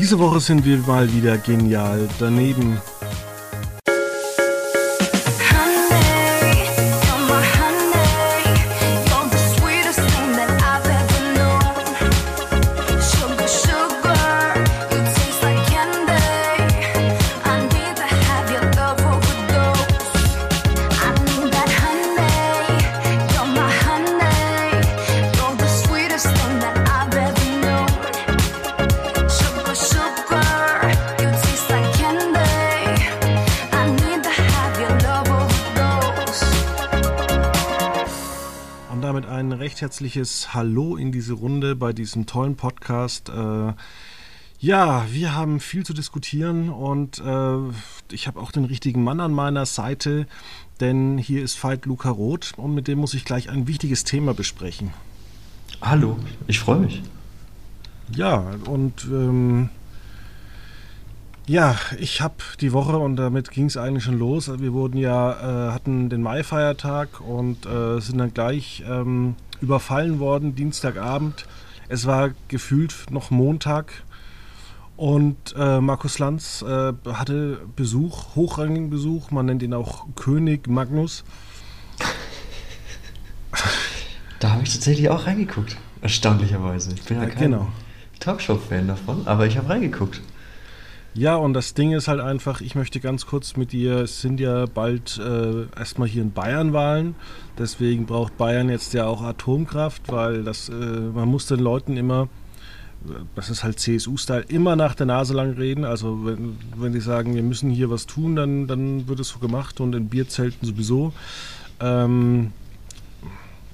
Diese Woche sind wir mal wieder genial daneben. Herzliches Hallo in diese Runde bei diesem tollen Podcast. Äh, ja, wir haben viel zu diskutieren und äh, ich habe auch den richtigen Mann an meiner Seite, denn hier ist Veit Luca Roth und mit dem muss ich gleich ein wichtiges Thema besprechen. Hallo, ich freue mich. Ja, und ähm, ja, ich habe die Woche und damit ging es eigentlich schon los. Wir wurden ja, äh, hatten den Mai-Feiertag und äh, sind dann gleich ähm, überfallen worden, Dienstagabend. Es war gefühlt noch Montag und äh, Markus Lanz äh, hatte Besuch, hochrangigen Besuch, man nennt ihn auch König Magnus. Da habe ich tatsächlich auch reingeguckt, erstaunlicherweise. Ich bin ja, kein genau. Talkshow-Fan davon, aber ich habe reingeguckt. Ja, und das Ding ist halt einfach, ich möchte ganz kurz mit dir, es sind ja bald äh, erstmal hier in Bayern Wahlen, deswegen braucht Bayern jetzt ja auch Atomkraft, weil das, äh, man muss den Leuten immer, das ist halt CSU-Style, immer nach der Nase lang reden. Also wenn, wenn die sagen, wir müssen hier was tun, dann, dann wird es so gemacht und in Bierzelten sowieso. Ähm,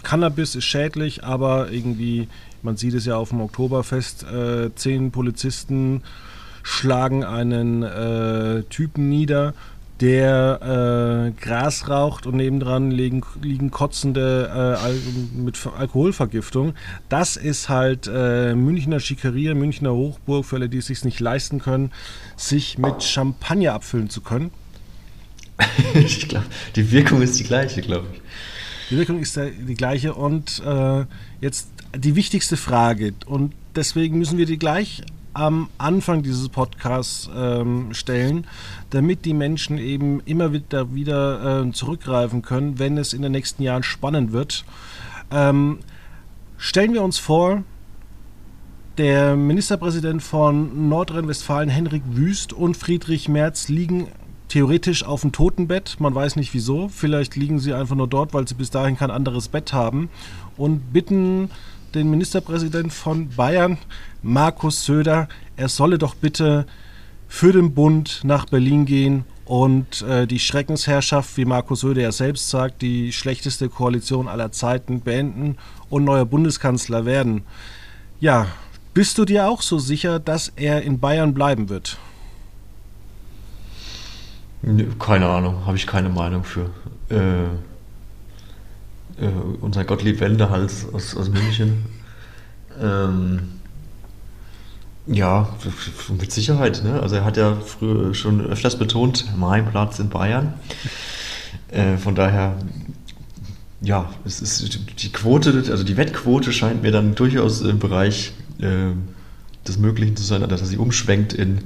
Cannabis ist schädlich, aber irgendwie, man sieht es ja auf dem Oktoberfest, äh, zehn Polizisten schlagen einen äh, Typen nieder, der äh, Gras raucht und nebendran liegen, liegen kotzende äh, Al mit Alkoholvergiftung. Das ist halt äh, Münchner Schickeria, Münchner Hochburg für alle, die es sich nicht leisten können, sich mit Champagner abfüllen zu können. ich glaube, die Wirkung ist die gleiche, glaube ich. Die Wirkung ist die gleiche und äh, jetzt die wichtigste Frage und deswegen müssen wir die gleich am Anfang dieses Podcasts ähm, stellen, damit die Menschen eben immer wieder, wieder äh, zurückgreifen können, wenn es in den nächsten Jahren spannend wird. Ähm, stellen wir uns vor, der Ministerpräsident von Nordrhein-Westfalen, Henrik Wüst und Friedrich Merz liegen theoretisch auf dem Totenbett. Man weiß nicht wieso. Vielleicht liegen sie einfach nur dort, weil sie bis dahin kein anderes Bett haben und bitten den Ministerpräsident von Bayern, Markus Söder, er solle doch bitte für den Bund nach Berlin gehen und äh, die Schreckensherrschaft, wie Markus Söder ja selbst sagt, die schlechteste Koalition aller Zeiten beenden und neuer Bundeskanzler werden. Ja, bist du dir auch so sicher, dass er in Bayern bleiben wird? Keine Ahnung, habe ich keine Meinung für. Äh, äh, unser Gottlieb Wendehals aus, aus München. Ähm, ja, mit Sicherheit. Ne? Also er hat ja früher schon öfters betont, mein Platz in Bayern. Äh, von daher, ja, es ist die Quote, also die Wettquote scheint mir dann durchaus im Bereich äh, des Möglichen zu sein, dass er sie umschwenkt in,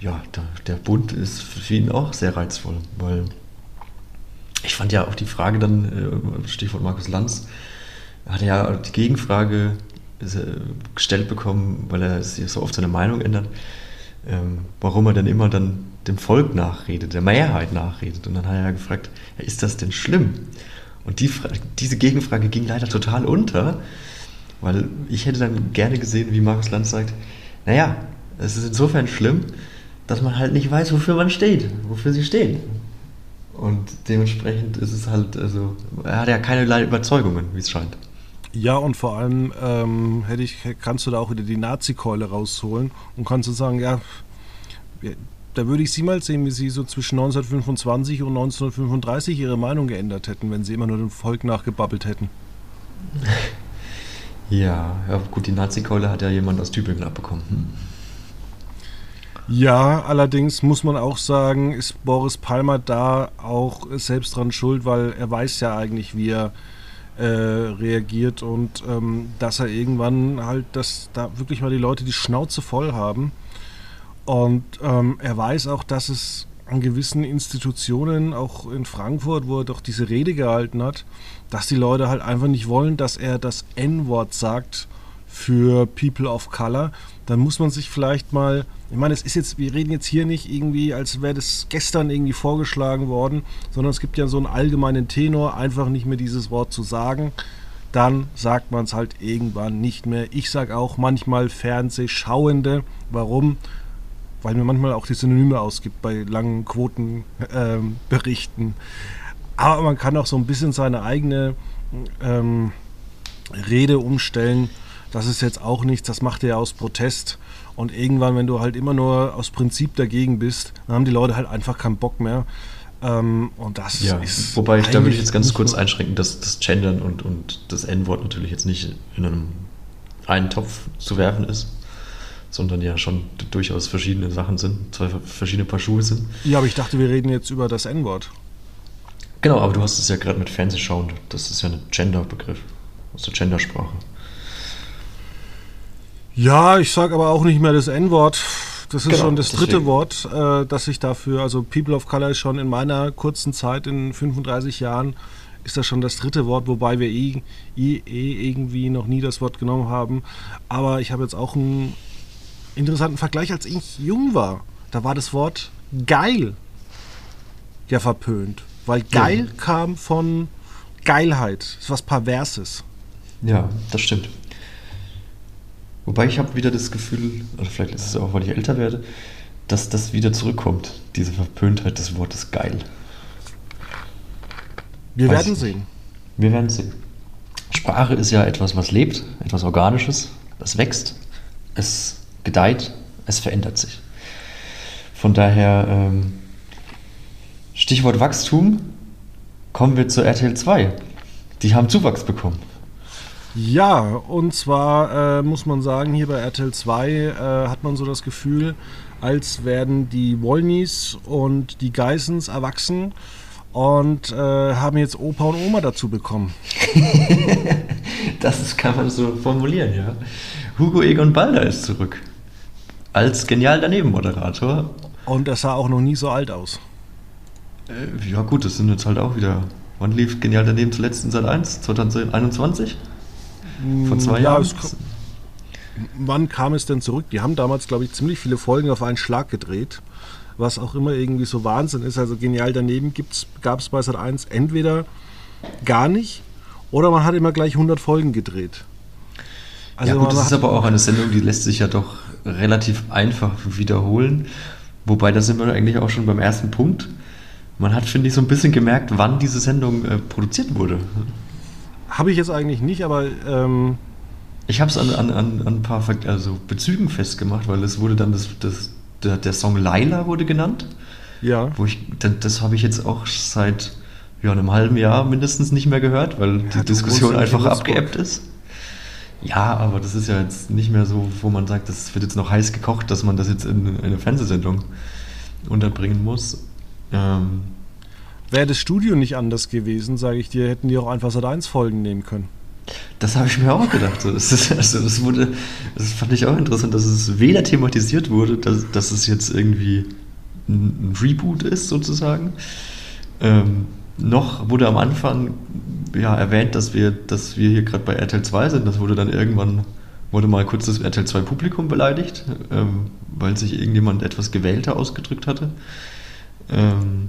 ja, der, der Bund ist für ihn auch sehr reizvoll, weil ich fand ja auch die Frage dann, äh, Stichwort Markus Lanz, hat er ja die Gegenfrage gestellt bekommen, weil er so oft seine Meinung ändert, ähm, warum er denn immer dann dem Volk nachredet, der Mehrheit nachredet. Und dann hat er ja gefragt, ist das denn schlimm? Und die diese Gegenfrage ging leider total unter, weil ich hätte dann gerne gesehen, wie Markus Lanz sagt, naja, es ist insofern schlimm, dass man halt nicht weiß, wofür man steht, wofür sie stehen. Und dementsprechend ist es halt, also, er hat ja keinerlei Überzeugungen, wie es scheint. Ja, und vor allem ähm, hätte ich, kannst du da auch wieder die Nazi-Keule rausholen und kannst du sagen, ja, da würde ich Sie mal sehen, wie Sie so zwischen 1925 und 1935 Ihre Meinung geändert hätten, wenn Sie immer nur dem Volk nachgebabbelt hätten. Ja, ja gut, die Nazi-Keule hat ja jemand aus Tübingen abbekommen. Hm. Ja, allerdings muss man auch sagen, ist Boris Palmer da auch selbst dran schuld, weil er weiß ja eigentlich, wie er äh, reagiert und ähm, dass er irgendwann halt, dass da wirklich mal die Leute die Schnauze voll haben Und ähm, er weiß auch, dass es an gewissen Institutionen, auch in Frankfurt, wo er doch diese Rede gehalten hat, dass die Leute halt einfach nicht wollen, dass er das N-Wort sagt für People of Color. Dann muss man sich vielleicht mal, ich meine, es ist jetzt, wir reden jetzt hier nicht irgendwie, als wäre das gestern irgendwie vorgeschlagen worden, sondern es gibt ja so einen allgemeinen Tenor, einfach nicht mehr dieses Wort zu sagen. Dann sagt man es halt irgendwann nicht mehr. Ich sage auch manchmal Fernsehschauende. Warum? weil mir manchmal auch die Synonyme ausgibt bei langen Quotenberichten. Ähm, Aber man kann auch so ein bisschen seine eigene ähm, Rede umstellen. Das ist jetzt auch nichts, das macht er aus Protest. Und irgendwann, wenn du halt immer nur aus Prinzip dagegen bist, dann haben die Leute halt einfach keinen Bock mehr. Ähm, und das ja, ist. Wobei ich da würde ich jetzt ganz kurz einschränken, dass das Gendern und, und das N-Wort natürlich jetzt nicht in einem einen Topf zu werfen ist sondern ja schon durchaus verschiedene Sachen sind, zwei verschiedene Paar Schuhe sind. Ja, aber ich dachte, wir reden jetzt über das N-Wort. Genau, aber du hast es ja gerade mit Fernsehschauen. Das ist ja ein Gender-Begriff aus der Gendersprache. Ja, ich sage aber auch nicht mehr das N-Wort. Das ist genau, schon das dritte deswegen. Wort, äh, das ich dafür, also People of Color ist schon in meiner kurzen Zeit, in 35 Jahren, ist das schon das dritte Wort, wobei wir eh, eh, eh irgendwie noch nie das Wort genommen haben. Aber ich habe jetzt auch ein interessanten Vergleich, als ich jung war. Da war das Wort geil ja verpönt. Weil geil ja. kam von Geilheit. Das ist was Perverses. Ja, das stimmt. Wobei ich habe wieder das Gefühl, oder vielleicht ist es auch, weil ich älter werde, dass das wieder zurückkommt, diese Verpöntheit des Wortes geil. Wir Weiß werden sehen. Wir werden sehen. Sprache ist ja etwas, was lebt, etwas Organisches, das wächst. Es gedeiht, es verändert sich. Von daher, ähm, Stichwort Wachstum, kommen wir zu RTL 2. Die haben Zuwachs bekommen. Ja, und zwar äh, muss man sagen, hier bei RTL 2 äh, hat man so das Gefühl, als werden die Wollnies und die Geissens erwachsen und äh, haben jetzt Opa und Oma dazu bekommen. das kann man so formulieren, ja. Hugo Egon Balder ist zurück als genial daneben Moderator. Und er sah auch noch nie so alt aus. Äh, ja, gut, das sind jetzt halt auch wieder. Wann lief genial daneben zuletzt in Sat 1? 2021? Vor zwei ja, Jahren? wann kam es denn zurück? Die haben damals, glaube ich, ziemlich viele Folgen auf einen Schlag gedreht. Was auch immer irgendwie so Wahnsinn ist. Also genial daneben gab es bei Sat 1 entweder gar nicht oder man hat immer gleich 100 Folgen gedreht. Also ja gut, das ist aber auch eine Sendung, die lässt sich ja doch relativ einfach wiederholen. Wobei, da sind wir eigentlich auch schon beim ersten Punkt. Man hat, finde ich, so ein bisschen gemerkt, wann diese Sendung äh, produziert wurde. Habe ich jetzt eigentlich nicht, aber. Ähm ich habe es an, an, an, ein paar also Bezügen festgemacht, weil es wurde dann das, das, der, der Song Laila wurde genannt. Ja. Wo ich, das, das habe ich jetzt auch seit ja, einem halben Jahr mindestens nicht mehr gehört, weil ja, die Diskussion einfach abgeebbt ist. Ja, aber das ist ja jetzt nicht mehr so, wo man sagt, das wird jetzt noch heiß gekocht, dass man das jetzt in eine Fernsehsendung unterbringen muss. Ähm, Wäre das Studio nicht anders gewesen, sage ich dir, hätten die auch einfach Sat 1 Folgen nehmen können. Das habe ich mir auch gedacht. Das, ist, also das, wurde, das fand ich auch interessant, dass es weder thematisiert wurde, dass, dass es jetzt irgendwie ein Reboot ist, sozusagen. Ähm, noch wurde am Anfang ja, erwähnt, dass wir, dass wir hier gerade bei RTL 2 sind. Das wurde dann irgendwann, wurde mal kurz das RTL 2 Publikum beleidigt, ähm, weil sich irgendjemand etwas gewählter ausgedrückt hatte. Ähm,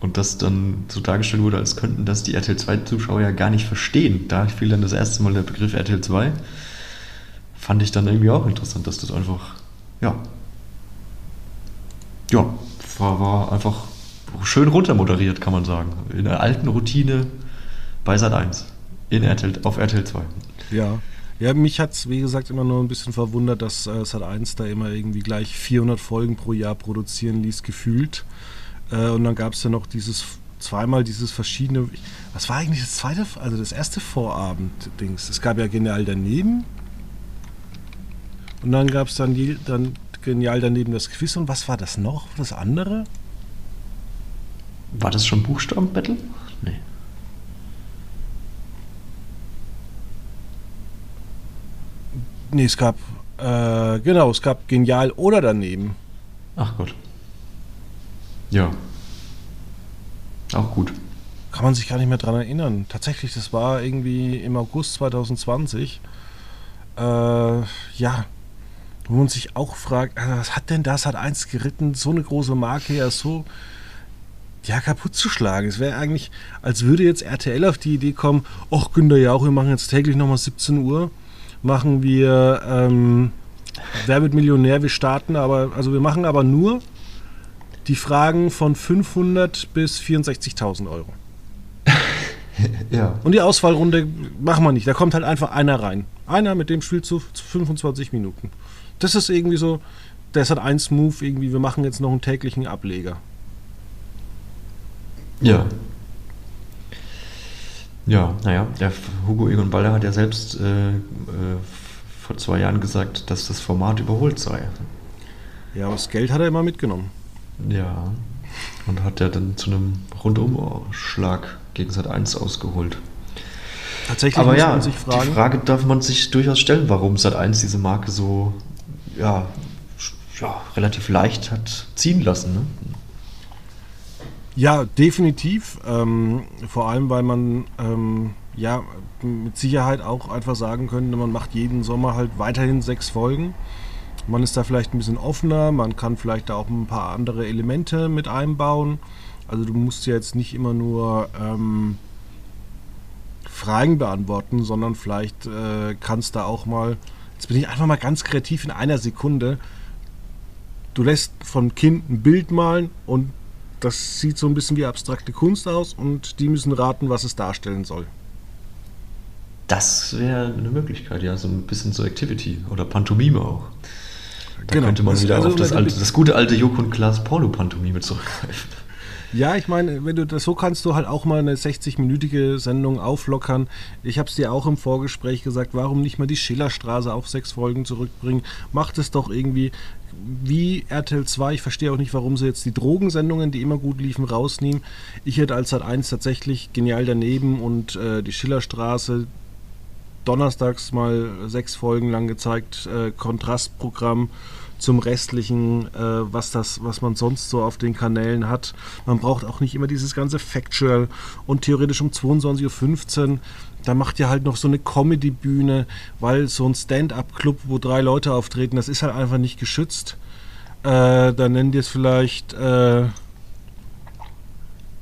und das dann so dargestellt wurde, als könnten das die RTL 2 Zuschauer ja gar nicht verstehen. Da fiel dann das erste Mal der Begriff RTL 2. Fand ich dann irgendwie auch interessant, dass das einfach, ja, ja, war, war einfach schön runtermoderiert, kann man sagen. In der alten Routine bei Sat 1 in RTL, auf RTL 2. Ja. Ja, mich hat es, wie gesagt, immer nur ein bisschen verwundert, dass äh, Sat 1 da immer irgendwie gleich 400 Folgen pro Jahr produzieren ließ, gefühlt. Äh, und dann gab es ja noch dieses, zweimal dieses verschiedene, was war eigentlich das zweite, also das erste Vorabend-Dings? Es gab ja Genial daneben. Und dann gab es dann, dann Genial daneben das Quiz. Und was war das noch, das andere? War das schon Buchstabenbattle? Nee. Nee, es gab Äh, genau, es gab Genial oder daneben. Ach Gott. Ja. Auch gut. Kann man sich gar nicht mehr dran erinnern. Tatsächlich, das war irgendwie im August 2020. Äh, ja, wo man sich auch fragt, äh, was hat denn das, hat eins geritten, so eine große Marke ja so ja, kaputt zu schlagen. Es wäre eigentlich, als würde jetzt RTL auf die Idee kommen, ach Günter Jauch, wir machen jetzt täglich nochmal 17 Uhr, machen wir ähm, Wer wird Millionär, wir starten aber, also wir machen aber nur die Fragen von 500 bis 64.000 Euro. ja. Und die Auswahlrunde machen wir nicht, da kommt halt einfach einer rein. Einer, mit dem spielst du 25 Minuten. Das ist irgendwie so, das hat ein Move irgendwie, wir machen jetzt noch einen täglichen Ableger. Ja. Ja, naja, der Hugo Egon Baller hat ja selbst äh, äh, vor zwei Jahren gesagt, dass das Format überholt sei. Ja, aber das Geld hat er immer mitgenommen. Ja. Und hat er dann zu einem Rundumschlag gegen Sat 1 ausgeholt. Tatsächlich aber muss ja, man sich fragen. Die Frage darf man sich durchaus stellen, warum Sat 1 diese Marke so ja, ja, relativ leicht hat ziehen lassen. Ne? Ja, definitiv. Ähm, vor allem, weil man ähm, ja mit Sicherheit auch einfach sagen könnte, man macht jeden Sommer halt weiterhin sechs Folgen. Man ist da vielleicht ein bisschen offener, man kann vielleicht auch ein paar andere Elemente mit einbauen. Also du musst ja jetzt nicht immer nur ähm, Fragen beantworten, sondern vielleicht äh, kannst da auch mal, jetzt bin ich einfach mal ganz kreativ in einer Sekunde, du lässt von Kind ein Bild malen und das sieht so ein bisschen wie abstrakte Kunst aus und die müssen raten, was es darstellen soll. Das wäre eine Möglichkeit, ja, so ein bisschen so Activity oder Pantomime auch. Da genau. könnte man wieder also, auf das, alte, das gute alte Joko und Klaas Porno-Pantomime zurückgreifen. Ja, ich meine, wenn du das so kannst du halt auch mal eine 60-minütige Sendung auflockern. Ich habe es dir auch im Vorgespräch gesagt, warum nicht mal die Schillerstraße auf sechs Folgen zurückbringen? Macht es doch irgendwie wie RTL 2. Ich verstehe auch nicht, warum sie jetzt die Drogensendungen, die immer gut liefen, rausnehmen. Ich hätte als Sat 1 tatsächlich genial daneben und äh, die Schillerstraße donnerstags mal sechs Folgen lang gezeigt, äh, Kontrastprogramm zum restlichen, äh, was das, was man sonst so auf den Kanälen hat. Man braucht auch nicht immer dieses ganze Factual und theoretisch um 22.15 Uhr da macht ihr halt noch so eine Comedy-Bühne, weil so ein Stand-up-Club, wo drei Leute auftreten, das ist halt einfach nicht geschützt. Äh, dann nennt ihr es vielleicht äh,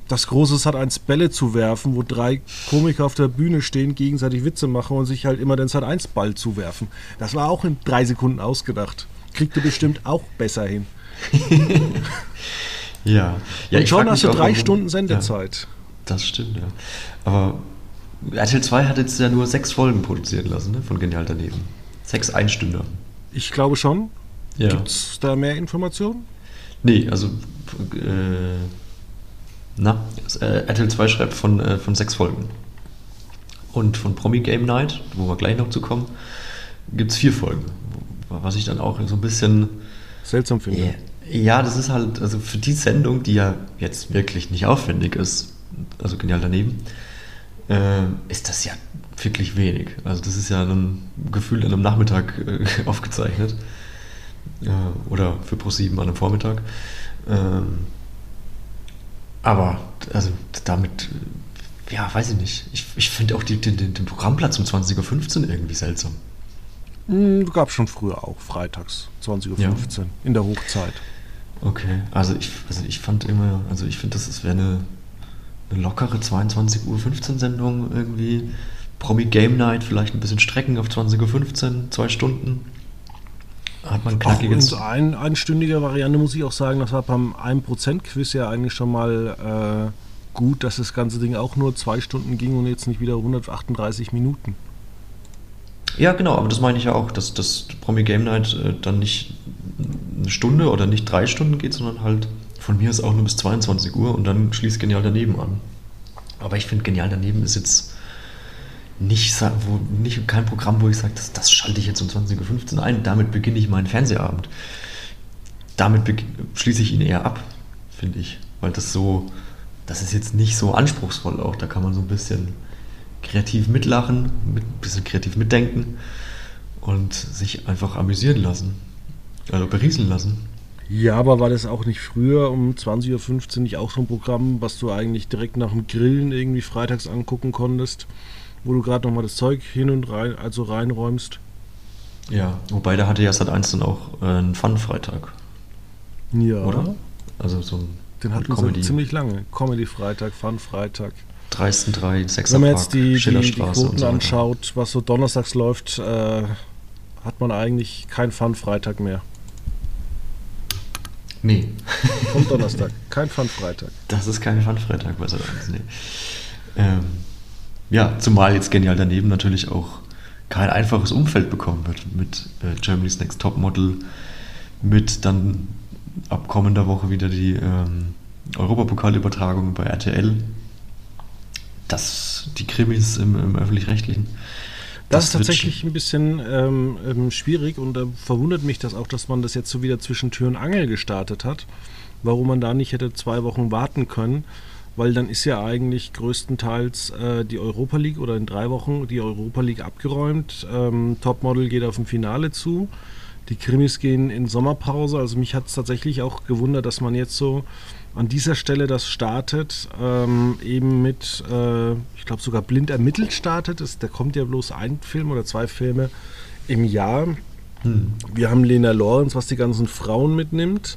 das Große hat eins Bälle zu werfen, wo drei Komiker auf der Bühne stehen, gegenseitig Witze machen und sich halt immer den Sat 1 Ball zuwerfen. Das war auch in drei Sekunden ausgedacht. Kriegt ihr bestimmt auch besser hin. ja. ja. Und schon hast du drei Stunden Sendezeit. Ja, das stimmt, ja. Aber RTL 2 hat jetzt ja nur sechs Folgen produzieren lassen, ne, von Genial daneben. Sechs Einstünder. Ich glaube schon. Ja. Gibt es da mehr Informationen? Nee, also äh, na, äh, RTL 2 schreibt von, äh, von sechs Folgen. Und von Promi Game Night, wo wir gleich noch zu kommen, gibt es vier Folgen. Was ich dann auch so ein bisschen seltsam finde. Ja, das ist halt, also für die Sendung, die ja jetzt wirklich nicht aufwendig ist, also genial daneben, äh, ist das ja wirklich wenig. Also das ist ja ein Gefühl an einem Nachmittag äh, aufgezeichnet. Äh, oder für Pro7 an einem Vormittag. Ähm, aber also damit, ja, weiß ich nicht. Ich, ich finde auch die, den, den Programmplatz um 20.15 Uhr irgendwie seltsam. Hm, gab schon früher auch, freitags, 20.15 Uhr, ja. in der Hochzeit. Okay, also ich, also ich fand immer, also ich finde, das wäre eine, eine lockere 22.15 Uhr Sendung irgendwie. Promi Game Night, vielleicht ein bisschen strecken auf 20.15 Uhr, zwei Stunden. Hat man knackiges. Auch in ein, einstündiger Variante muss ich auch sagen, das war beim 1%-Quiz ja eigentlich schon mal äh, gut, dass das ganze Ding auch nur zwei Stunden ging und jetzt nicht wieder 138 Minuten. Ja, genau, aber das meine ich ja auch, dass das Promi Game Night äh, dann nicht eine Stunde oder nicht drei Stunden geht, sondern halt von mir aus auch nur bis 22 Uhr und dann schließt Genial daneben an. Aber ich finde, Genial daneben ist jetzt nicht, wo, nicht kein Programm, wo ich sage, das, das schalte ich jetzt um 20.15 Uhr ein, damit beginne ich meinen Fernsehabend. Damit schließe ich ihn eher ab, finde ich. Weil das so, das ist jetzt nicht so anspruchsvoll auch. Da kann man so ein bisschen kreativ mitlachen, ein bisschen kreativ mitdenken. und sich einfach amüsieren lassen. Also berieseln lassen. Ja, aber war das auch nicht früher um 20.15 Uhr nicht auch so ein Programm, was du eigentlich direkt nach dem Grillen irgendwie freitags angucken konntest, wo du gerade nochmal das Zeug hin und rein, also reinräumst? Ja, wobei da hatte ja seit 1 dann auch äh, einen Fun-Freitag. Ja. Oder? Also so ein Den hatten wir ziemlich lange. Comedy-Freitag, Fun-Freitag. Dreisten 3, 6 Wenn man jetzt die, die, die Schillerstraße Quoten und so anschaut, was so donnerstags läuft, äh, hat man eigentlich keinen Fun-Freitag mehr. Nee, Vom Donnerstag, kein Fun-Freitag. das ist kein Fun-Freitag bei Sat 1, nee. Ähm, ja, zumal jetzt genial daneben natürlich auch kein einfaches Umfeld bekommen wird mit äh, Germany's Next Topmodel, mit dann ab kommender Woche wieder die ähm, Europapokalübertragung bei RTL. Das, die Krimis im, im Öffentlich-Rechtlichen. Das, ist wird tatsächlich ein bisschen ähm, ähm, schwierig und da verwundert mich das auch, dass man das jetzt so wieder zwischen Tür und Angel gestartet hat. Warum man da nicht hätte zwei Wochen warten können, weil dann ist ja eigentlich größtenteils äh, die Europa League oder in drei Wochen die Europa League abgeräumt. Ähm, Topmodel geht auf ein Finale zu. Die Krimis gehen in Sommerpause. Also mich hat es tatsächlich auch gewundert, dass man jetzt so an dieser Stelle das startet, ähm, eben mit, äh, ich glaube sogar blind ermittelt startet. Das, da kommt ja bloß ein Film oder zwei Filme im Jahr. Hm. Wir haben Lena Lorenz, was die ganzen Frauen mitnimmt.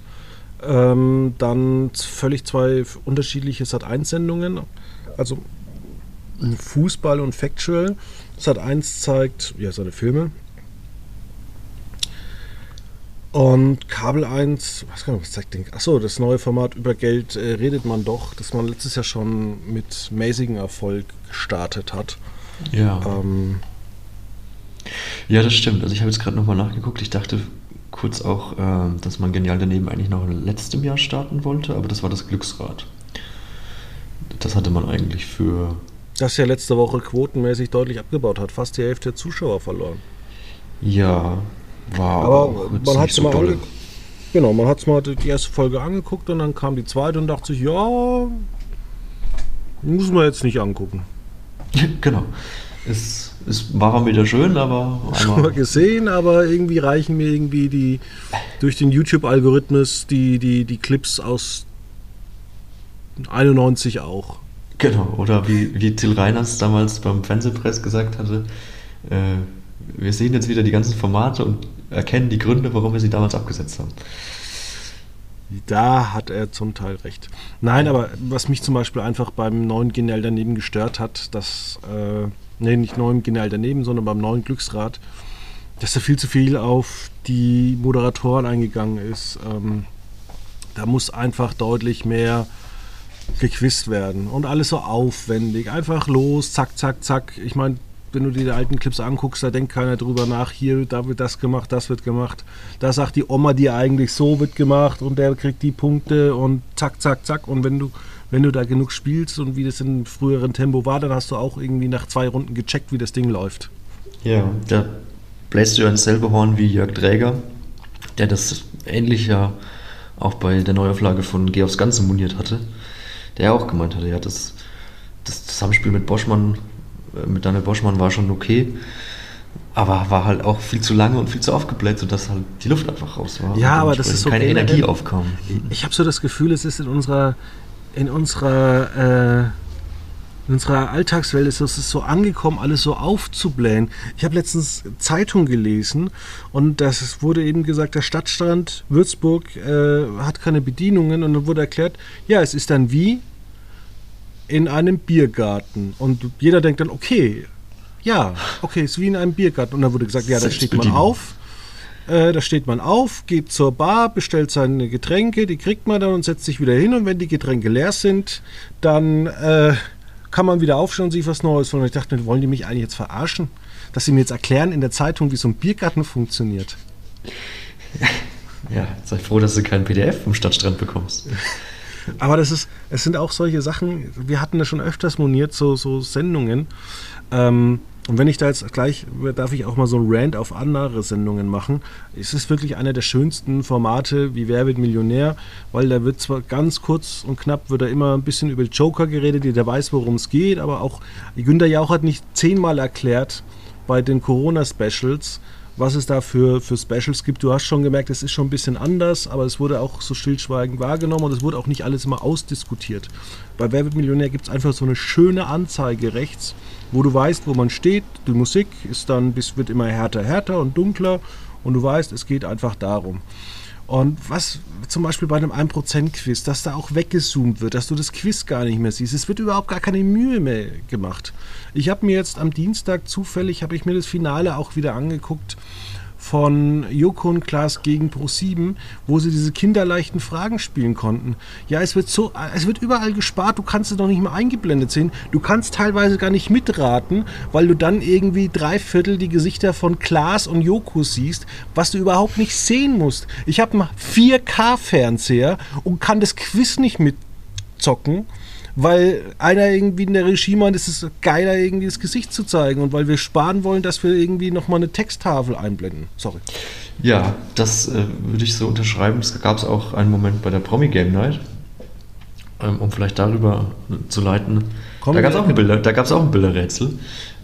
Ähm, dann völlig zwei unterschiedliche Sat1-Sendungen. Also Fußball und Factual. Sat1 zeigt ja seine Filme. Und Kabel 1, was kann man was zeigt denn? Achso, das neue Format über Geld äh, redet man doch, das man letztes Jahr schon mit mäßigem Erfolg gestartet hat. Ja. Ähm, Ja, das stimmt. Also ich habe jetzt gerade nochmal nachgeguckt. Ich dachte kurz auch, ähm, dass man genial daneben eigentlich noch in letztem Jahr starten wollte, aber das war das Glücksrad. Das hatte man eigentlich für. das ja letzte Woche quotenmäßig deutlich abgebaut hat, fast die Hälfte der Zuschauer verloren. Ja, war Aber man hat nicht es so mal dolle. Genau, man hat mal die erste Folge angeguckt und dann kam die zweite und dachte sich, ja, muss man jetzt nicht angucken. genau. Es, es war wieder schön, aber Schon mal gesehen, aber irgendwie reichen mir irgendwie die durch den YouTube-Algorithmus die, die, die Clips aus 91 auch. genau. Oder wie, wie Till Reiners damals beim Fernsehpress gesagt hatte, äh, wir sehen jetzt wieder die ganzen Formate und erkennen die Gründe, warum wir sie damals abgesetzt haben. Da hat er zum Teil recht. Nein, aber was mich zum Beispiel einfach beim neuen Genial daneben gestört hat, dass, äh, nee, nicht neuen Genial daneben, sondern beim neuen Glücksrad, dass da viel zu viel auf die Moderatoren eingegangen ist. Ähm, da muss einfach deutlich mehr gequizt werden und alles so aufwendig. Einfach los, zack, zack, zack. Ich meine, wenn du dir die alten Clips anguckst, da denkt keiner drüber nach, hier, da wird das gemacht, das wird gemacht. Da sagt die Oma dir eigentlich, so wird gemacht und der kriegt die Punkte und zack, zack, zack. Und wenn du, wenn du da genug spielst und wie das in früheren Tempo war, dann hast du auch irgendwie nach zwei Runden gecheckt, wie das Ding läuft. Ja, da bläst du ja ins selbe Horn wie Jörg Dräger, der das ähnlich ja auch bei der Neuauflage von Geh aufs Ganze moniert hatte, der auch gemeint hatte, ja, das, das Zusammenspiel mit Boschmann, äh, mit Daniel Boschmann war schon okay, aber war halt auch viel zu lange und viel zu aufgebläht, sodass halt die Luft einfach raus war. Ja, aber das ist so keine generell- Energie aufkam. Ich habe so das Gefühl, es ist in unserer, in unserer, äh, in unserer Alltagswelt ist es so angekommen, alles so aufzublähen. Ich habe letztens Zeitung gelesen und das wurde eben gesagt, der Stadtstrand Würzburg äh, hat keine Bedienungen und dann wurde erklärt, ja, es ist dann wie in einem Biergarten. Und jeder denkt dann, okay, ja, okay, es ist wie in einem Biergarten. Und dann wurde gesagt, ja, da steht man auf, äh, da steht man auf, geht zur Bar, bestellt seine Getränke, die kriegt man dann und setzt sich wieder hin. Und wenn die Getränke leer sind, dann äh, kann man wieder aufstehen und sich was Neues holen. Und ich dachte, mir, wollen die mich eigentlich jetzt verarschen? Dass sie mir jetzt erklären in der Zeitung, wie so ein Biergarten funktioniert. Ja, sei froh, dass du kein PDF vom Stadtstrand bekommst. Aber das ist, es sind auch solche Sachen, wir hatten das schon öfters moniert, so, so Sendungen. Ähm, und wenn ich da jetzt gleich, darf ich auch mal so ein Rant auf andere Sendungen machen. Es ist wirklich einer der schönsten Formate wie Wer wird Millionär, weil da wird zwar ganz kurz und knapp, wird da immer ein bisschen über Joker geredet, der weiß, worum es geht, aber auch Günter Jauch hat nicht zehnmal erklärt bei den Corona-Specials, was es da für, für Specials gibt. Du hast schon gemerkt, es ist schon ein bisschen anders, aber es wurde auch so stillschweigend wahrgenommen und es wurde auch nicht alles immer ausdiskutiert. Bei Wer wird Millionär gibt es einfach so eine schöne Anzeige rechts, wo du weißt, wo man steht. Die Musik ist dann, wird immer härter, härter und dunkler und du weißt, es geht einfach darum. Und was zum Beispiel bei einem 1%-Quiz, dass da auch weggezoomt wird, dass du das Quiz gar nicht mehr siehst. Es wird überhaupt gar keine Mühe mehr gemacht. Ich habe mir jetzt am Dienstag zufällig, habe ich mir das Finale auch wieder angeguckt von Joko und Klaas gegen Pro7, wo sie diese kinderleichten Fragen spielen konnten. Ja, es wird so, es wird überall gespart, du kannst es noch nicht mal eingeblendet sehen. Du kannst teilweise gar nicht mitraten, weil du dann irgendwie drei Viertel die Gesichter von Klaas und Joko siehst, was du überhaupt nicht sehen musst. Ich habe einen 4K-Fernseher und kann das Quiz nicht mitzocken weil einer irgendwie in der Regie meint, es ist geiler, irgendwie das Gesicht zu zeigen und weil wir sparen wollen, dass wir irgendwie nochmal eine Texttafel einblenden. Sorry. Ja, das äh, würde ich so unterschreiben. Es gab es auch einen Moment bei der Promi Game Night, ähm, um vielleicht darüber zu leiten. Komm, da gab es auch, ein Bilder, auch ein Bilderrätsel.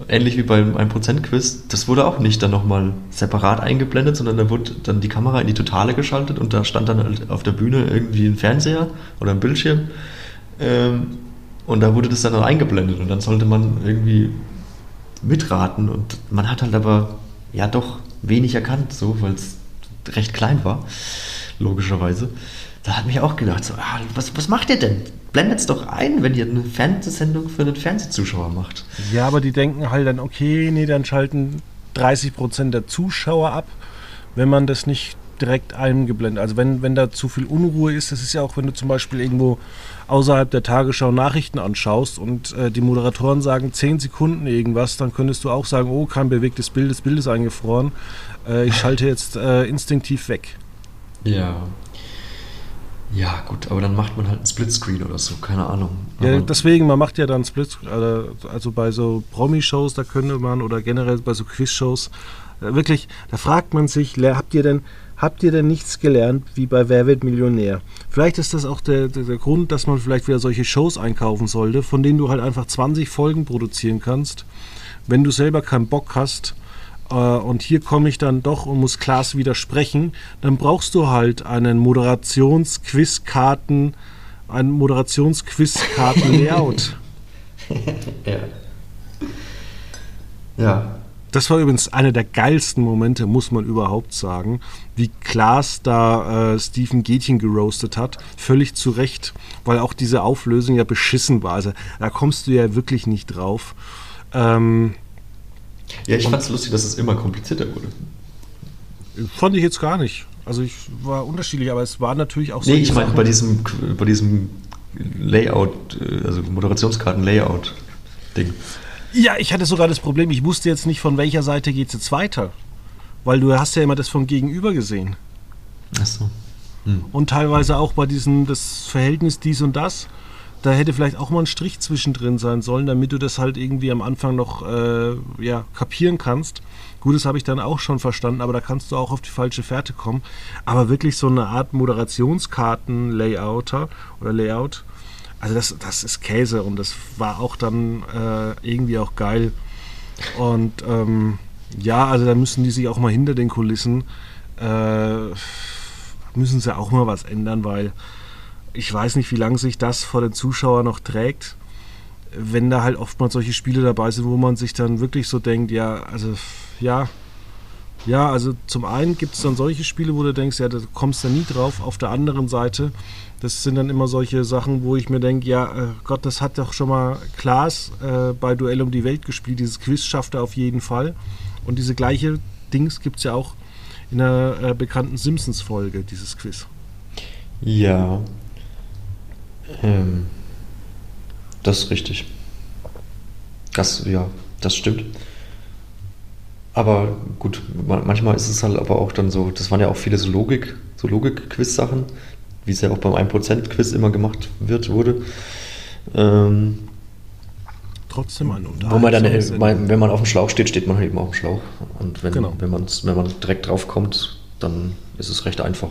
Ähnlich wie beim 1%-Quiz. Das wurde auch nicht dann nochmal separat eingeblendet, sondern da wurde dann die Kamera in die Totale geschaltet und da stand dann halt auf der Bühne irgendwie ein Fernseher oder ein Bildschirm. Ähm, und da wurde das dann eingeblendet und dann sollte man irgendwie mitraten und man hat halt aber ja doch wenig erkannt, so, weil es recht klein war, logischerweise. Da hat mich auch gedacht, so, ah, was, was macht ihr denn? Blendet es doch ein, wenn ihr eine Fernsehsendung für einen Fernsehzuschauer macht. Ja, aber die denken halt dann, okay, nee, dann schalten 30% der Zuschauer ab, wenn man das nicht direkt eingeblendet. Also wenn, wenn da zu viel Unruhe ist, das ist ja auch, wenn du zum Beispiel irgendwo außerhalb der Tagesschau Nachrichten anschaust und äh, die Moderatoren sagen 10 Sekunden irgendwas, dann könntest du auch sagen, oh, kein bewegtes Bild, das Bild ist eingefroren. Äh, ich schalte jetzt äh, instinktiv weg. Ja. Ja, gut, aber dann macht man halt einen Splitscreen oder so, keine Ahnung. Ja, deswegen, man macht ja dann Splitscreen, also, also bei so Promi-Shows, da könnte man, oder generell bei so Quiz-Shows, äh, wirklich, da fragt man sich, habt ihr denn, habt ihr denn nichts gelernt wie bei Wer wird Millionär? Vielleicht ist das auch der, der, der, Grund, dass man vielleicht wieder solche Shows einkaufen sollte, von denen du halt einfach 20 Folgen produzieren kannst. Wenn du selber keinen Bock hast, äh, und hier komme ich dann doch und muss Klaas widersprechen, dann brauchst du halt einen Moderationsquizkarten, ein Moderationsquizkarten-Layout. ja. Ja, das war übrigens einer der geilsten Momente, muss man überhaupt sagen, wie Klaas da äh, Stephen Gätchen geroastet hat. Völlig zu Recht, weil auch diese Auflösung ja beschissen war. Also da kommst du ja wirklich nicht drauf. Ähm, ja, ich fand es lustig, dass es immer komplizierter wurde. Fand ich jetzt gar nicht. Also ich war unterschiedlich, aber es war natürlich auch so. Nee, ich meine bei diesem, bei diesem Layout, äh, also Moderationskarten-Layout-Ding. Ja, ich hatte sogar das Problem, ich wusste jetzt nicht, von welcher Seite geht es jetzt weiter. Weil du hast ja immer das vom Gegenüber gesehen. Ach so. Hm. Und teilweise auch bei diesem, das Verhältnis dies und das. Da hätte vielleicht auch mal ein Strich zwischendrin sein sollen, damit du das halt irgendwie am Anfang noch äh, ja, kapieren kannst. Gut, das habe ich dann auch schon verstanden, aber da kannst du auch auf die falsche Fährte kommen. Aber wirklich so eine Art Moderationskarten-Layouter oder Layout, also das, das ist Käse und das war auch dann äh, irgendwie auch geil. Und ähm, ja, also da müssen die sich auch mal hinter den Kulissen, äh, müssen sie auch mal was ändern, weil ich weiß nicht, wie lange sich das vor den Zuschauern noch trägt, wenn da halt oftmals solche Spiele dabei sind, wo man sich dann wirklich so denkt, ja, also ja, ja, also zum einen gibt es dann solche Spiele, wo du denkst, ja, da kommst du nie drauf. Auf der anderen Seite das sind dann immer solche Sachen, wo ich mir denke, ja, äh, Gott, das hat doch schon mal Klaas äh, bei Duell um die Welt gespielt. Dieses Quiz schafft er auf jeden Fall. Und diese gleiche Dings gibt es ja auch in der äh, bekannten Simpsons-Folge, dieses Quiz. Ja. Ähm, das ist richtig. Das, ja, das stimmt. Aber gut, manchmal ist es halt aber auch dann so, das waren ja auch viele so Logik, so Logik-Quiz-Sachen, wie es ja auch beim 1%-Quiz immer gemacht wird, wurde. Ähm, Trotzdem ein Wo man dann, wenn man auf dem Schlauch steht, steht man halt eben auf dem Schlauch. Und wenn, genau. wenn, wenn man direkt drauf kommt, dann ist es recht einfach.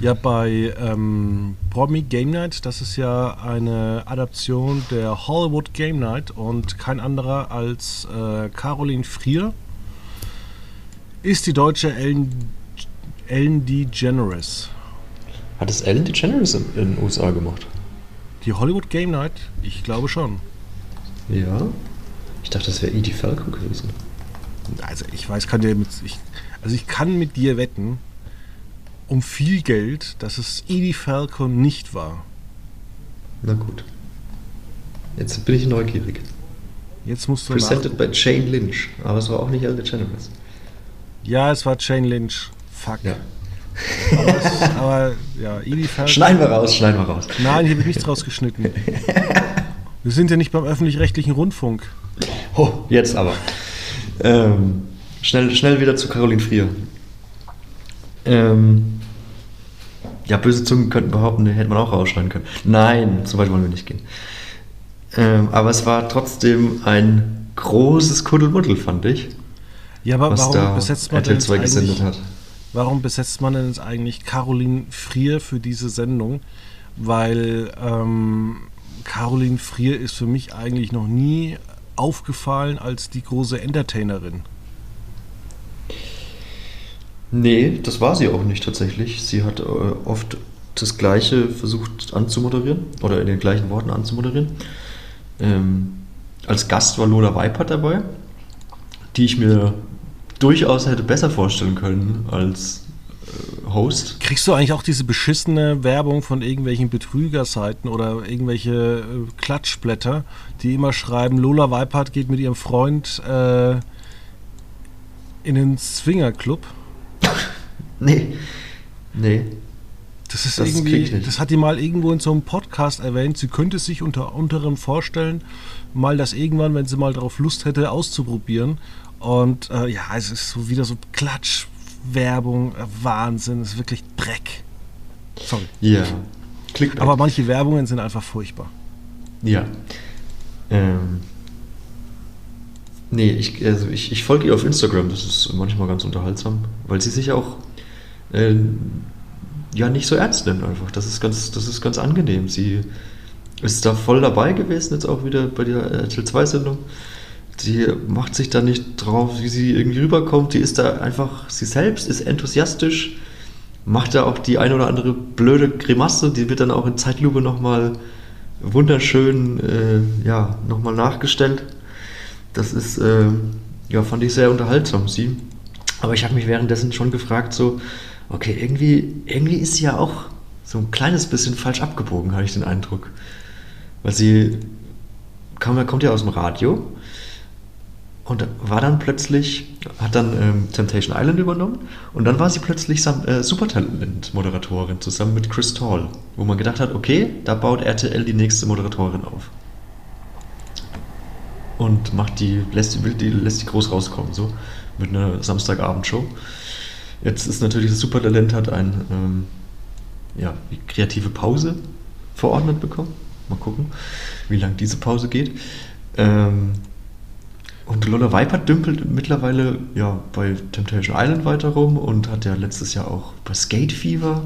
Ja, bei ähm, Promi Game Night, das ist ja eine Adaption der Hollywood Game Night und kein anderer als äh, Caroline Frier ist die deutsche Ellen, Ellen DeGeneres. Hat es Ellen DeGeneres in, in den USA gemacht? Die Hollywood Game Night? Ich glaube schon. Ja. Ich dachte, das wäre Edie Falco gewesen. Also ich weiß, kann dir mit, ich, also ich kann mit dir wetten, um viel Geld, dass es Edie Falco nicht war. Na gut. Jetzt bin ich neugierig. Jetzt musst du Presented by Jane Lynch. Aber es war auch nicht Ellen DeGeneres. Ja, es war Jane Lynch. Fuck. Ja. Aber, es, aber ja, Edie Falco. Schneiden wir raus, schneiden wir raus. Nein, hier wird nichts rausgeschnitten. Wir sind ja nicht beim öffentlich-rechtlichen Rundfunk. Oh, jetzt aber. Ähm, schnell, schnell wieder zu Caroline Frier. Ähm, ja, böse Zungen könnten behaupten, den hätte man auch rausschneiden können. Nein, so weit wollen wir nicht gehen. Ähm, aber es war trotzdem ein großes Kuddelmuddel, fand ich. Ja, aber was warum besetzt man RTL denn 2 jetzt gesendet eigentlich, hat. warum besetzt man denn jetzt eigentlich Caroline Frier für diese Sendung? Weil ähm, Caroline Frier ist für mich eigentlich noch nie aufgefallen als die große Entertainerin. Nee, das war sie auch nicht tatsächlich. Sie hat äh, oft das Gleiche versucht anzumoderieren oder in den gleichen Worten anzumoderieren. Ähm, als Gast war Lola Weipert dabei, die ich mir durchaus hätte besser vorstellen können als äh, Host. Kriegst du eigentlich auch diese beschissene Werbung von irgendwelchen Betrügerseiten oder irgendwelche äh, Klatschblätter, die immer schreiben, Lola Weipert geht mit ihrem Freund äh, in den Swingerclub? Nee. Nee. Das ist Das irgendwie, nicht. das hat die mal irgendwo in so einem Podcast erwähnt. Sie könnte sich unter anderem vorstellen, mal das irgendwann, wenn sie mal darauf Lust hätte, auszuprobieren. Und äh, ja, es ist so wieder so Klatschwerbung, äh, Wahnsinn, es ist wirklich Dreck. Sorry. Ja. Clickbait. Aber manche Werbungen sind einfach furchtbar. Ja. Ähm. Nee, ich, also ich, ich folge ihr auf Instagram, das ist manchmal ganz unterhaltsam, weil sie sich auch äh, ja nicht so ernst nimmt einfach. Das ist ganz, das ist ganz angenehm. Sie ist da voll dabei gewesen, jetzt auch wieder bei der RTL 2-Sendung. Sie macht sich da nicht drauf, wie sie irgendwie rüberkommt. Die ist da einfach sie selbst, ist enthusiastisch, macht da auch die eine oder andere blöde Grimasse, die wird dann auch in Zeitlupe nochmal wunderschön äh, ja, nochmal nachgestellt. Das ist, äh, ja, fand ich sehr unterhaltsam, sie. Aber ich habe mich währenddessen schon gefragt, so, okay, irgendwie, irgendwie ist sie ja auch so ein kleines bisschen falsch abgebogen, habe ich den Eindruck. Weil sie kam, kommt ja aus dem Radio und war dann plötzlich, hat dann ähm, Temptation Island übernommen und dann war sie plötzlich äh, Supertalent-Moderatorin zusammen mit Chris Tall, wo man gedacht hat, okay, da baut RTL die nächste Moderatorin auf. Und macht die, lässt die, die, lässt die groß rauskommen, so mit einer Samstagabendshow. Jetzt ist natürlich das Supertalent hat ein, ähm, ja, kreative Pause verordnet bekommen. Mal gucken, wie lang diese Pause geht. Ähm, und Lola Viper dümpelt mittlerweile ja, bei Temptation Island weiter rum und hat ja letztes Jahr auch bei Skate Fever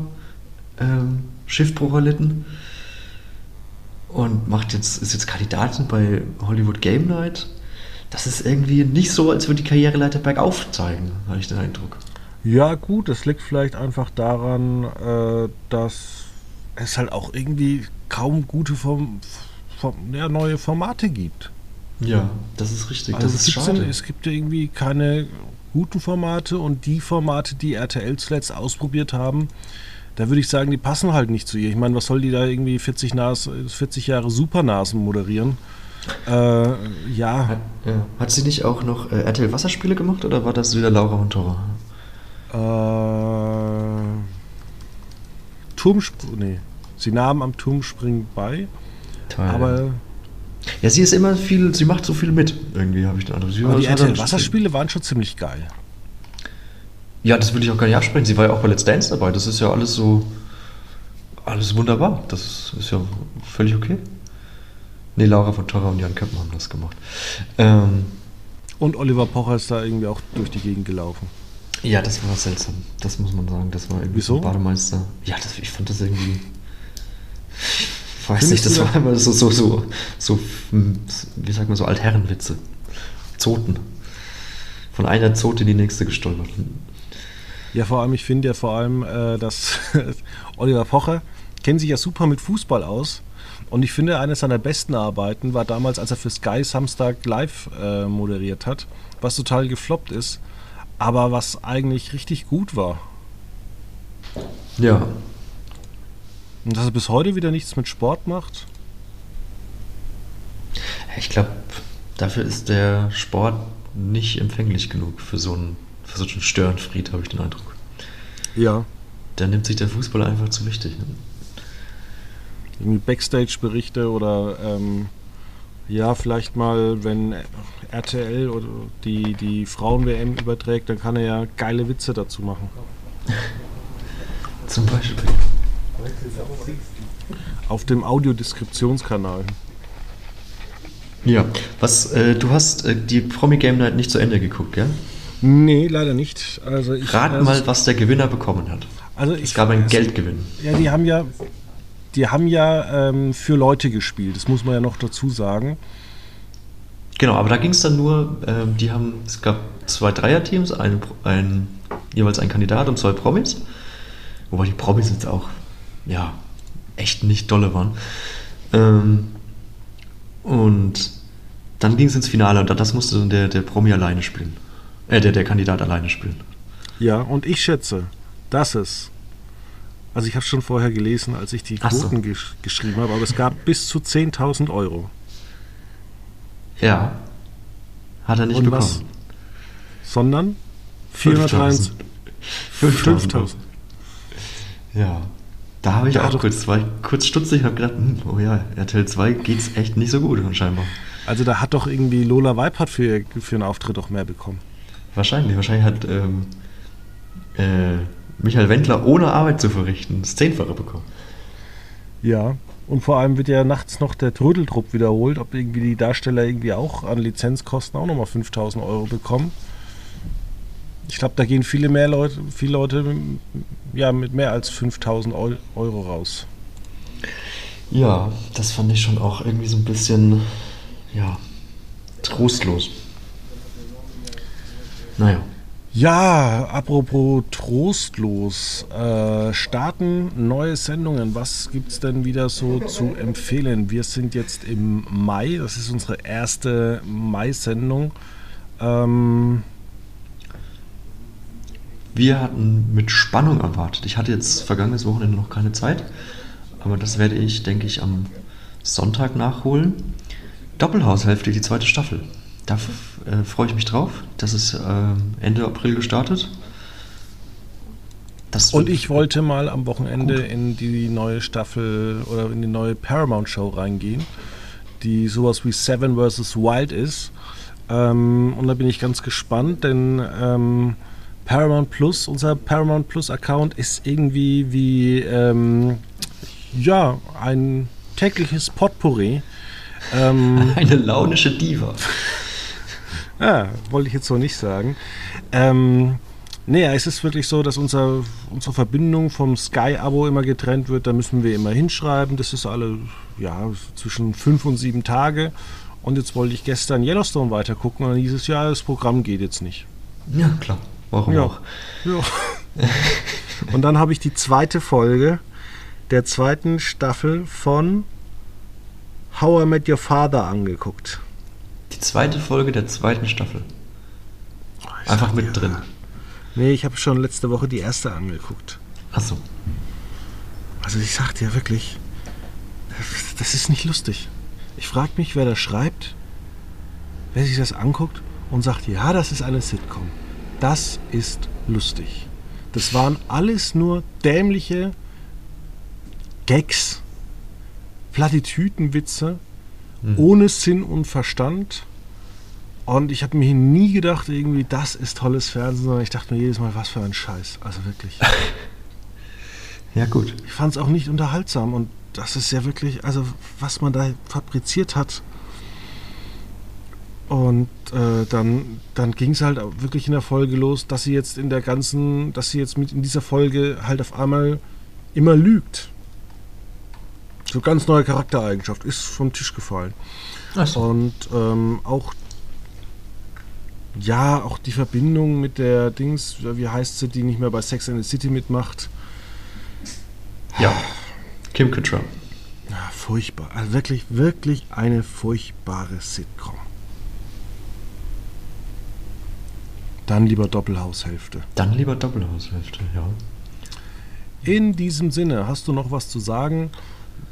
ähm, Schiffbruch erlitten. Und macht jetzt, ist jetzt Kandidatin bei Hollywood Game Night. Das ist irgendwie nicht so, als würde die Karriereleiter bergauf zeigen, habe ich den Eindruck. Ja, gut, das liegt vielleicht einfach daran, äh, dass es halt auch irgendwie kaum gute Form, Form, ja, neue Formate gibt. Ja, das ist richtig. Also das es, ist gibt, schade. es gibt ja irgendwie keine guten Formate und die Formate, die RTL zuletzt ausprobiert haben, da würde ich sagen, die passen halt nicht zu ihr. Ich meine, was soll die da irgendwie 40, Nas, 40 Jahre Supernasen moderieren? Äh, ja, Hat, ja. Hat sie nicht auch noch äh, RTL Wasserspiele gemacht oder war das wieder Laura Hontora? äh, Turmspringen, nee, sie nahm am Turmspringen bei, Toll. aber, ja, sie ist immer viel, sie macht so viel mit, irgendwie habe ich den Eindruck. Sie aber die hat dann- RTL Wasserspiele waren schon ziemlich geil. Ja, das will ich auch gar nicht absprechen. Sie war ja auch bei Let's Dance dabei. Das ist ja alles so, alles wunderbar. Das ist ja völlig okay. Nee, Laura von Torra und Jan Köppen haben das gemacht. Ähm, Und Oliver Pocher ist da irgendwie auch durch die Gegend gelaufen. ja, das war seltsam. Das muss man sagen. Das war irgendwie Wieso? Bademeister. Ja, das, ich fand das irgendwie. Ich weiß Findest nicht, das war immer so, so, so, so, wie sagt man so, Altherrenwitze. Zoten. von einer Zote in die nächste gestolpert. Ja, vor allem, ich finde ja vor allem, äh, dass Oliver Pocher kennt sich ja super mit Fußball aus. Und ich finde, eines seiner besten Arbeiten war damals, als er für Sky Samstag live äh, moderiert hat, was total gefloppt ist, aber was eigentlich richtig gut war. Ja. Und dass er bis heute wieder nichts mit Sport macht? Ich glaube, dafür ist der Sport nicht empfänglich genug für so einen, für so einen Störenfried, habe ich den Eindruck. Ja. Da nimmt sich der Fußballer einfach zu wichtig. Ne? Irgendwie Backstage-Berichte oder ähm, ja, vielleicht mal, wenn RTL oder die, die Frauen-WM überträgt, dann kann er ja geile Witze dazu machen. Zum Beispiel. Auf dem Audiodeskriptionskanal. Ja, was, äh, du hast äh, die Promi Game Night nicht zu Ende geguckt, gell? Nee, leider nicht. Also ich, Rat also mal, was der Gewinner bekommen hat. Also Es ich, gab einen Geldgewinn. Ja, die haben ja, die haben ja ähm, für Leute gespielt. Das muss man ja noch dazu sagen. Genau, aber da ging es dann nur, ähm, die haben, es gab zwei Dreierteams, ein, ein, jeweils ein Kandidat und zwei Promis. Wobei die Promis jetzt auch, ja, echt nicht dolle waren. Ähm, und dann ging es ins Finale und das musste dann der, der Promi alleine spielen. Äh, der, der Kandidat alleine spielen. Ja, und ich schätze, dass es. Also ich habe schon vorher gelesen, als ich die Ach so. Quoten gesch geschrieben habe, aber es gab bis zu 10.000 Euro. Ja. Hat er nicht Und bekommen. was? Sondern 423. 5000. 5.000. Ja. Da habe ich Da auch kurz, war ich kurz stutzig und habe gedacht, hm, oh ja, RTL 2 geht's echt nicht so gut scheinbar. Also da hat doch irgendwie Lola Weipert für, für einen Auftritt auch mehr bekommen. Wahrscheinlich, wahrscheinlich hat ähm, äh, Michael Wendler ohne Arbeit zu verrichten das Zehnfache bekommen. Ja. Und vor allem wird ja nachts noch der Trödeltrupp wiederholt, ob irgendwie die Darsteller irgendwie auch an Lizenzkosten auch nochmal 5000 Euro bekommen. Ich glaube, da gehen viele mehr Leute, viele Leute ja, mit mehr als 5000 Eu- Euro raus. Ja, das fand ich schon auch irgendwie so ein bisschen, ja, trostlos. Naja. Ja, apropos trostlos. Äh, starten neue Sendungen. Was gibt es denn wieder so zu empfehlen? Wir sind jetzt im Mai. Das ist unsere erste Mai-Sendung. Ähm, Wir hatten mit Spannung erwartet. Ich hatte jetzt vergangenes Wochenende noch keine Zeit, aber das werde ich, denke ich, am Sonntag nachholen. Doppelhaushälfte, die zweite Staffel. Da äh, freue ich mich drauf. Das ist ähm, Ende April gestartet. Das und ich wollte mal am Wochenende Gut. in die neue Staffel oder in die neue Paramount-Show reingehen, die sowas wie Seven vs. Wild ist. Ähm, und da bin ich ganz gespannt, denn ähm, Paramount Plus, unser Paramount Plus Account ist irgendwie wie ähm, ja ein tägliches Potpourri. Ähm, Eine launische Diva. ja, wollte ich jetzt so nicht sagen. Ähm, nee, es ist wirklich so, dass unser, unsere Verbindung vom Sky-Abo immer getrennt wird. Da müssen wir immer hinschreiben. Das ist alle ja, zwischen fünf und sieben Tage. Und jetzt wollte ich gestern Yellowstone weitergucken und dann hieß es, ja, das Programm geht jetzt nicht. Ja, klar. Warum Ja. auch? Ja. und dann habe ich die zweite Folge der zweiten Staffel von How I Met Your Father angeguckt. Die zweite Folge der zweiten Staffel. Einfach mit drin. Nee, ich habe schon letzte Woche die erste angeguckt. Achso. Also ich sag dir wirklich, das ist nicht lustig. Ich frage mich, wer das schreibt, wer sich das anguckt und sagt, ja, das ist eine Sitcom. Das ist lustig. Das waren alles nur dämliche Gags, Plattitütenwitze, Mhm. ohne Sinn und Verstand. Und ich habe mir nie gedacht, irgendwie, das ist tolles Fernsehen, sondern ich dachte mir jedes Mal, was für ein Scheiß. Also wirklich. Ja, gut. Ich fand es auch nicht unterhaltsam und das ist ja wirklich, also was man da fabriziert hat. Und äh, dann, dann ging es halt wirklich in der Folge los, dass sie jetzt in der ganzen, dass sie jetzt mit in dieser Folge halt auf einmal immer lügt. So ganz neue Charaktereigenschaft, ist vom Tisch gefallen. Achso. Und ähm, auch Ja, auch die Verbindung mit der Dings, wie heißt sie, die nicht mehr bei Sex and the City mitmacht. Ja, Kim Cattrall. Ja, furchtbar. Also wirklich, wirklich eine furchtbare Sitcom. Dann lieber Doppelhaushälfte. Dann lieber Doppelhaushälfte, ja. In diesem Sinne, hast du noch was zu sagen?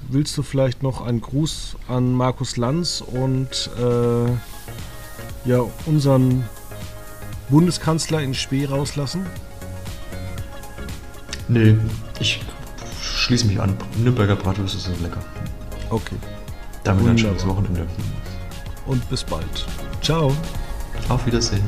Willst du vielleicht noch einen Gruß an Markus Lanz und äh, ja, unseren Bundeskanzler in Spee rauslassen? Nee, ich schließe mich an. Nürnberger Bratwürste sind lecker. Okay. Damit ein Wunderbar. schönes Wochenende. Und bis bald. Ciao. Auf Wiedersehen.